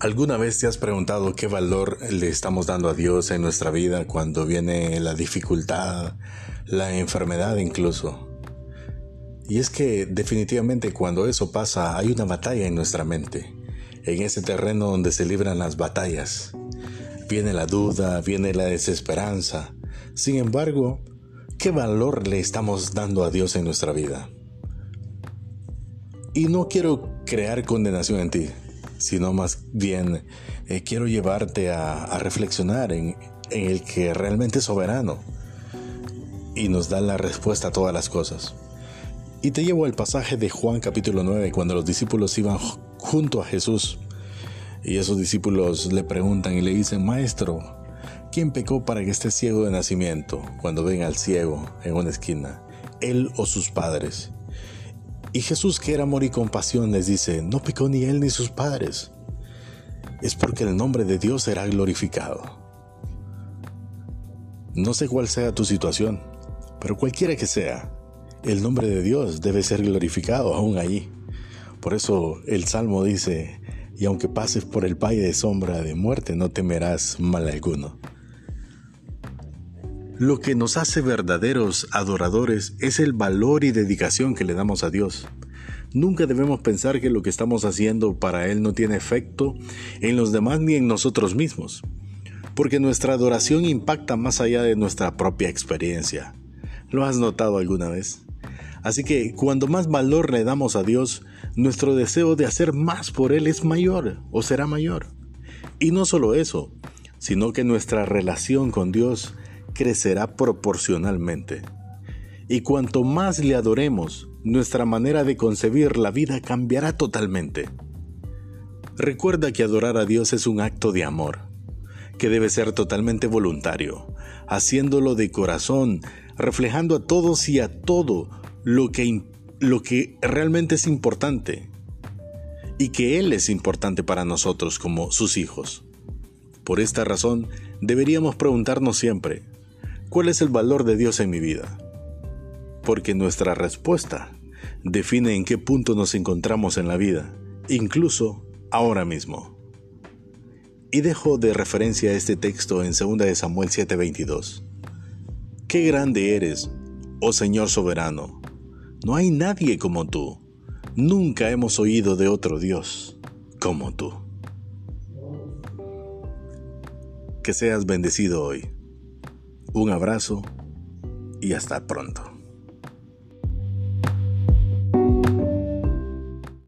¿Alguna vez te has preguntado qué valor le estamos dando a Dios en nuestra vida cuando viene la dificultad, la enfermedad incluso? Y es que definitivamente cuando eso pasa hay una batalla en nuestra mente, en ese terreno donde se libran las batallas. Viene la duda, viene la desesperanza. Sin embargo, ¿qué valor le estamos dando a Dios en nuestra vida? Y no quiero crear condenación en ti sino más bien eh, quiero llevarte a, reflexionar en, el que realmente es soberano y nos da la respuesta a todas las cosas. Y te llevo al pasaje de Juan capítulo 9, cuando los discípulos iban junto a Jesús. Y esos discípulos le preguntan y le dicen, Maestro, ¿quién pecó para que esté ciego de nacimiento cuando ven al ciego en una esquina? ¿Él o sus padres? Y Jesús, que era amor y compasión, les dice, no pecó ni él ni sus padres. Es porque el nombre de Dios será glorificado. No sé cuál sea tu situación, pero cualquiera que sea, el nombre de Dios debe ser glorificado aún allí. Por eso el Salmo dice, y aunque pases por el valle de sombra de muerte, no temerás mal alguno. Lo que nos hace verdaderos adoradores es el valor y dedicación que le damos a Dios. Nunca debemos pensar que lo que estamos haciendo para Él no tiene efecto en los demás ni en nosotros mismos, porque nuestra adoración impacta más allá de nuestra propia experiencia. ¿Lo has notado alguna vez? Así que cuando más valor le damos a Dios, nuestro deseo de hacer más por Él es mayor o será mayor. Y no solo eso, sino que nuestra relación con Dios crecerá proporcionalmente. Y cuanto más le adoremos, nuestra manera de concebir la vida cambiará totalmente. Recuerda que adorar a Dios es un acto de amor, que debe ser totalmente voluntario, haciéndolo de corazón, reflejando a todos y a todo lo que, lo que realmente es importante y que Él es importante para nosotros como sus hijos. Por esta razón, deberíamos preguntarnos siempre, ¿Cuál es el valor de Dios en mi vida? Porque nuestra respuesta define en qué punto nos encontramos en la vida, incluso ahora mismo. Y dejo de referencia este texto en 2 de Samuel 7:22. Qué grande eres, oh Señor soberano. No hay nadie como tú. Nunca hemos oído de otro Dios como tú. Que seas bendecido hoy. Un abrazo y hasta pronto.